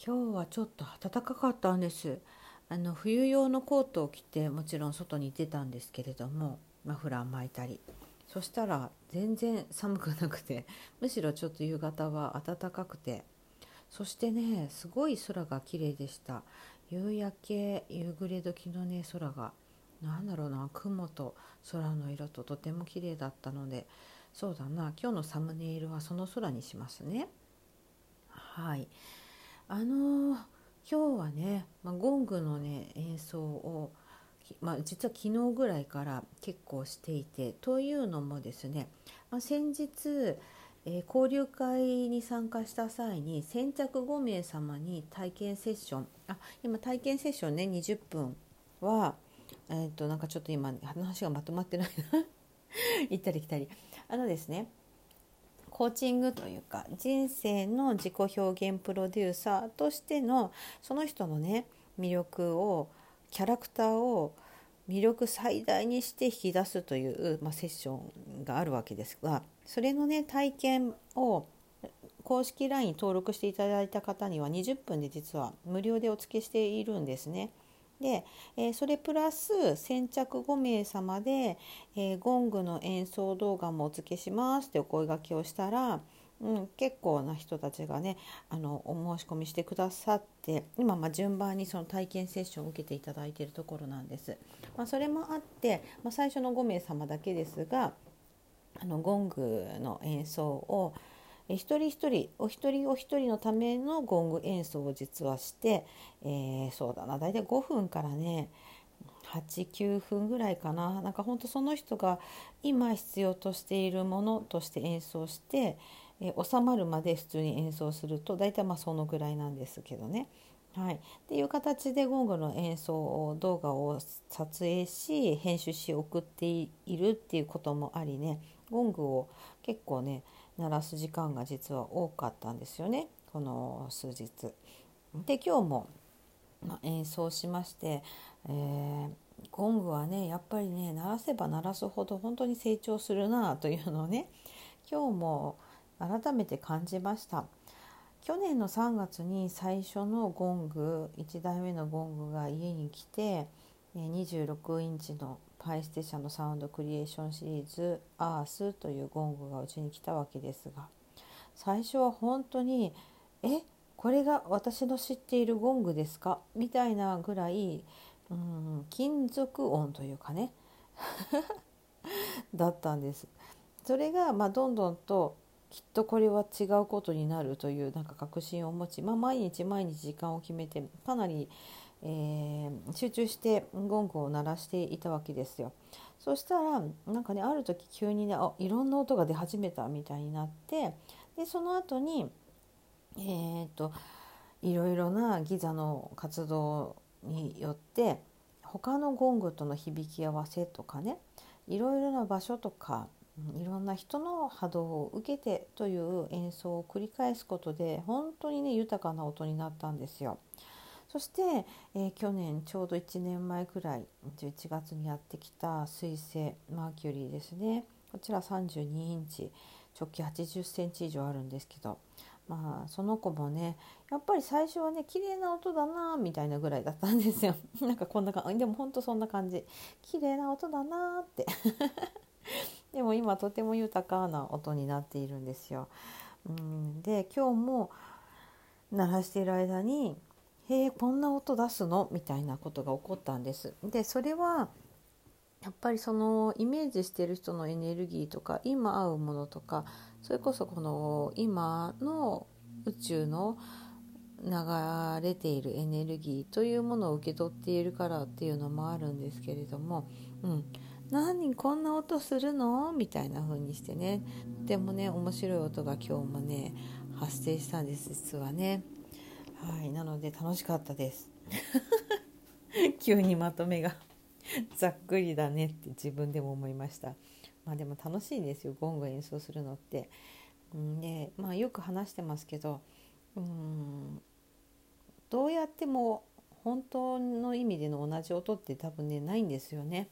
今日はちょっと暖かかったんです。あの冬用のコートを着てもちろん外に出たんですけれどもマフラー巻いたり。そしたら全然寒くなくてむしろちょっと夕方は暖かくて。そしてねすごい空が綺麗でした。夕焼け夕暮れ時のね空が。何だろうな雲と空の色ととても綺麗だったので。そうだな今日のサムネイルはその空にしますね。はい。あのー、今日はね、まあ、ゴングのね演奏を、まあ、実は昨日ぐらいから結構していてというのもですね、まあ、先日、えー、交流会に参加した際に先着5名様に体験セッションあ今体験セッションね20分はえっ、となんかちょっと今話がまとまってないな。行ったり来たり。あのですねコーチングというか人生の自己表現プロデューサーとしてのその人のね魅力をキャラクターを魅力最大にして引き出すという、まあ、セッションがあるわけですがそれのね体験を公式 LINE 登録していただいた方には20分で実は無料でお付けしているんですね。で、えー、それプラス先着5名様で、えー、ゴングの演奏動画もお付けしますってお声がけをしたら、うん、結構な人たちがねあのお申し込みしてくださって今まあ順番にその体験セッションを受けていただいているところなんです。まあ、それもあって、まあ、最初の5名様だけですがあのゴングの演奏を一人一人お一人お一人のためのゴング演奏を実はして、えー、そうだな大体5分からね89分ぐらいかな。なんかほんとその人が今必要としているものとして演奏して、えー、収まるまで普通に演奏すると大体まあそのぐらいなんですけどね。はい、っていう形でゴングの演奏動画を撮影し編集し送っているっていうこともありね。ゴングを結構ね鳴らす時間が実は多かったんですよねこの数日。で今日も、ま演奏しまして、えー、ゴングはねやっぱりね鳴らせば鳴らすほど本当に成長するなというのをね今日も改めて感じました。去年の3月に最初のゴング1台目のゴングが家に来て26インチのパイステ社のサウンドクリエーションシリーズ「アース」というゴングがうちに来たわけですが最初は本当に「えこれが私の知っているゴングですか?」みたいなぐらい、うん、金属音というかね だったんです。それが、ま、どんどんときっとこれは違うことになるというなんか確信を持ち、まあ、毎日毎日時間を決めてかなりえー、集中してゴングを鳴らしていたわけですよ。そしたらなんかねある時急にねあいろんな音が出始めたみたいになってでその後にえー、っといろいろなギザの活動によって他のゴングとの響き合わせとかねいろいろな場所とかいろんな人の波動を受けてという演奏を繰り返すことで本当にね豊かな音になったんですよ。そして、えー、去年ちょうど1年前くらい11月にやってきた水星マーキュリーですね。こちら32インチ直径80センチ以上あるんですけどまあその子もねやっぱり最初はね綺麗な音だなみたいなぐらいだったんですよ。なんかこんな感じでもほんとそんな感じ。綺麗な音だなって。でも今とても豊かな音になっているんですよ。うん。で今日も鳴らしている間にへえこんな音出すの？みたいなことが起こったんです。でそれはやっぱりそのイメージしてる人のエネルギーとか今合うものとかそれこそこの今の宇宙の流れているエネルギーというものを受け取っているからっていうのもあるんですけれども、うん、何？こんな音するの？みたいな風にしてね。でもね面白い音が今日もね発生したんです実はね。はいなので楽しかったです。急にまとめが。ざっくりだねって自分でも思いました。まあでも楽しいですよゴング演奏するのって。でまあよく話してますけどうんどうやっても本当の意味での同じ音って多分ねないんですよね。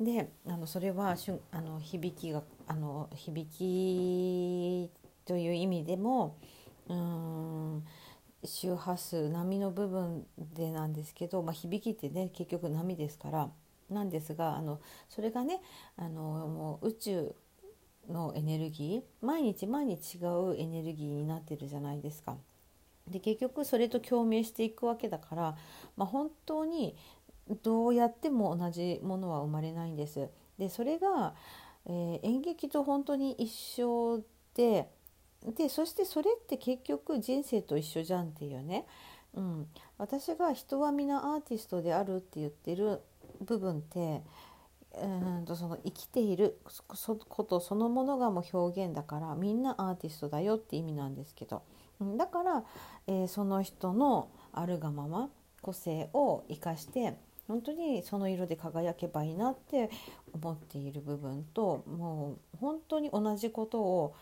であのそれはしゅあの響きがあの響きという意味でもうん周波数波の部分でなんですけど、まあ、響きってね結局波ですからなんですがあのそれがねあのもう宇宙のエネルギー毎日毎日違うエネルギーになってるじゃないですか。で結局それと共鳴していくわけだから、まあ、本当にどうやっても同じものは生まれないんです。でそれが、えー、演劇と本当に一緒ででそしてそれって結局人生と一緒じゃんっていうね、うん、私が人は皆アーティストであるって言ってる部分ってうんとその生きていることそのものがもう表現だからみんなアーティストだよって意味なんですけど。だから、えー、その人のあるがまま個性を生かして本当にその色で輝けばいいなって思っている部分ともう本当に同じことを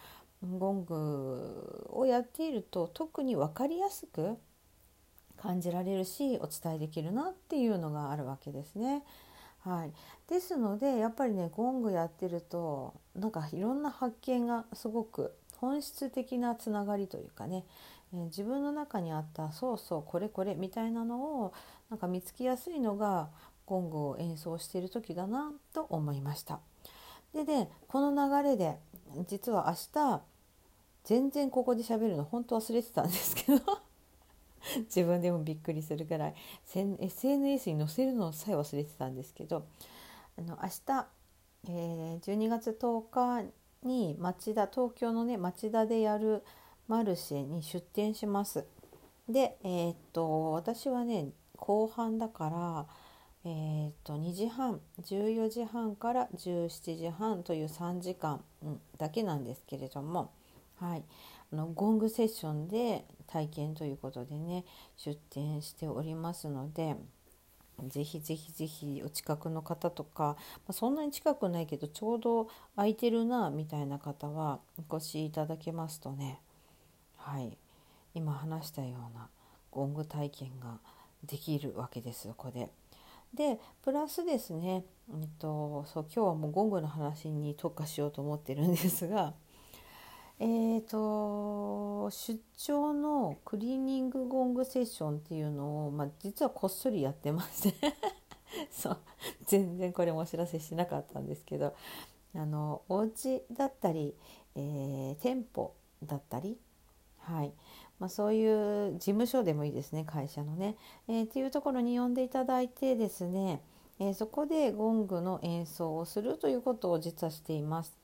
ゴングをやっていると特に分かりやすく感じられるしお伝えできるなっていうのがあるわけですね。はい、ですのでやっぱりねゴングやってるとなんかいろんな発見がすごく本質的なつながりというかね、えー、自分の中にあったそうそうこれこれみたいなのをなんか見つけやすいのがゴングを演奏している時だなと思いました。でねこの流れで実は明日全然ここで喋るの本当忘れてたんですけど。自分でもびっくりするぐらい。SNS に載せるのさえ忘れてたんですけど。あの明日、えー、12月10日に町田東京のね町田でやるマルシェに出店します。で、えー、っと私はね後半だからえー、っと2時半14時半から17時半という3時間、うん、だけなんですけれども、はい、あのゴングセッションで体験ということでね出店しておりますのでぜひぜひぜひお近くの方とか、まあ、そんなに近くないけどちょうど空いてるなみたいな方はお越しいただけますとねはい今話したようなゴング体験ができるわけですそこで。でプラスですね、えっと、そう今日はもうゴングの話に特化しようと思ってるんですがえーと、出張のクリーニングゴングセッションっていうのを、まあ、実はこっそりやってまして そう。全然これもお知らせしなかったんですけど。あのお家だったり、えー、店舗だったり、はい。まあ、そういう事務所でもいいですね会社のね、えー、っていうところに呼んでいただいてですね、えー、そこでゴングの演奏をするということを実はしています。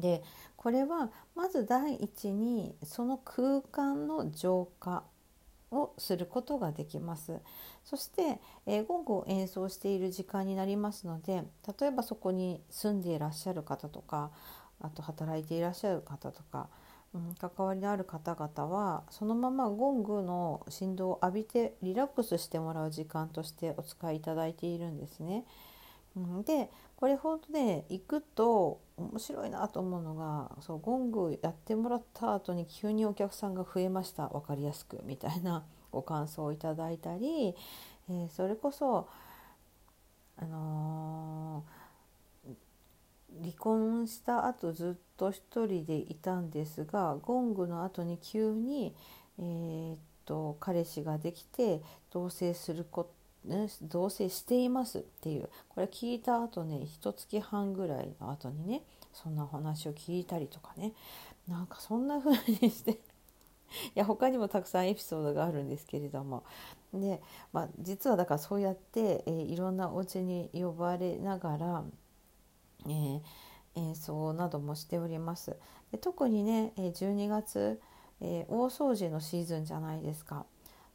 でこれはまず第一にその空間の浄化をすることができますそして、え、ゴングを演奏している時間になりますので例えばそこに住んでいらっしゃる方とかあと働いていらっしゃる方とか、うん、関わりのある方々はそのままゴングの振動を浴びてリラックスしてもらう時間としてお使いいただいているんですね。でこれほんとね行くと面白いなと思うのがそうゴングやってもらった後に急にお客さんが増えました。分かりやすくみたいなご感想をいただいたり、えー、それこそあのー、離婚した後ずっと一人でいたんですがゴングの後に急に、えー、っと彼氏ができて同棲することね、同棲していますっていうこれ聞いた後ね一月半ぐらいの後にねそんな話を聞いたりとかねなんかそんな風にして いや他にもたくさんエピソードがあるんですけれどもで、まあ、実はだからそうやって、えー、いろんなお家に呼ばれながら、えー、演奏などもしております。で特にね12月、えー、大掃除のシーズンじゃないですか。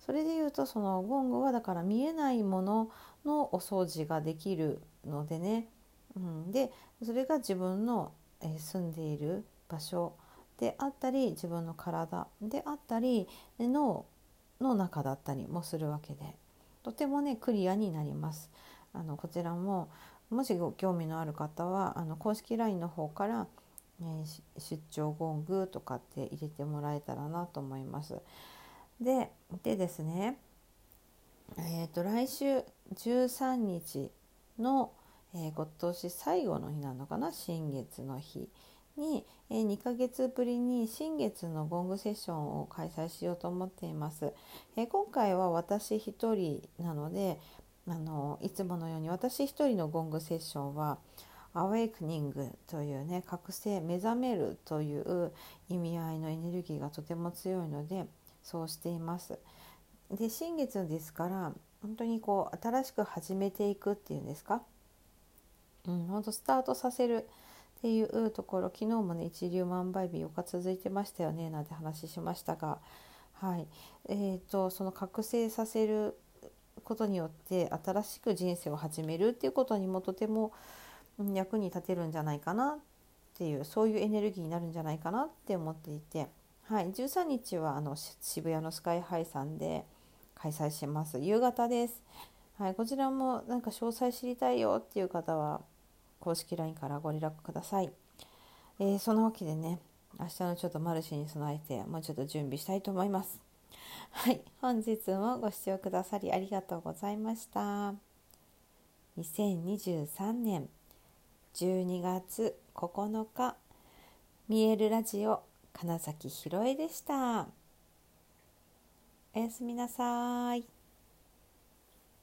それでいうとそのゴングはだから見えないもののお掃除ができるのでね、うん、でそれが自分の、え住んでいる場所であったり自分の体であったりのの中だったりもするわけでとてもねクリアになります。あのこちらももしご興味のある方はあの公式 LINE の方から、えー、出張ゴングとかって入れてもらえたらなと思います。ででですねえーと、来週13日の、えー、今年最後の日なのかな新月の日に、えー、2ヶ月ぶりに新月のゴングセッションを開催しようと思っています。えー、今回は私一人なのであのいつものように私一人のゴングセッションはアウェイクニングというね覚醒目覚めるという意味合いのエネルギーがとても強いのでそうしています。で新月ですから本当にこう新しく始めていくっていうんですか、うん、本当スタートさせるっていうところ昨日もね一粒万倍日4日続いてましたよねなんて話しましたが、はい。えーと、その覚醒させることによって新しく人生を始めるっていうことにもとても役に立てるんじゃないかなっていうそういうエネルギーになるんじゃないかなって思っていて、はい、13日はあの渋谷のスカイハイさんで。開催します。夕方です、はい、こちらもなんか詳細知りたいよっていう方は公式 LINE からご連絡ください、えー、そのわけでね明日のちょっとマルシェに備えてもうちょっと準備したいと思います。はい。本日もご視聴くださりありがとうございました。2023年12月9日見えるラジオ金崎ひろえでした。おやすみなさい。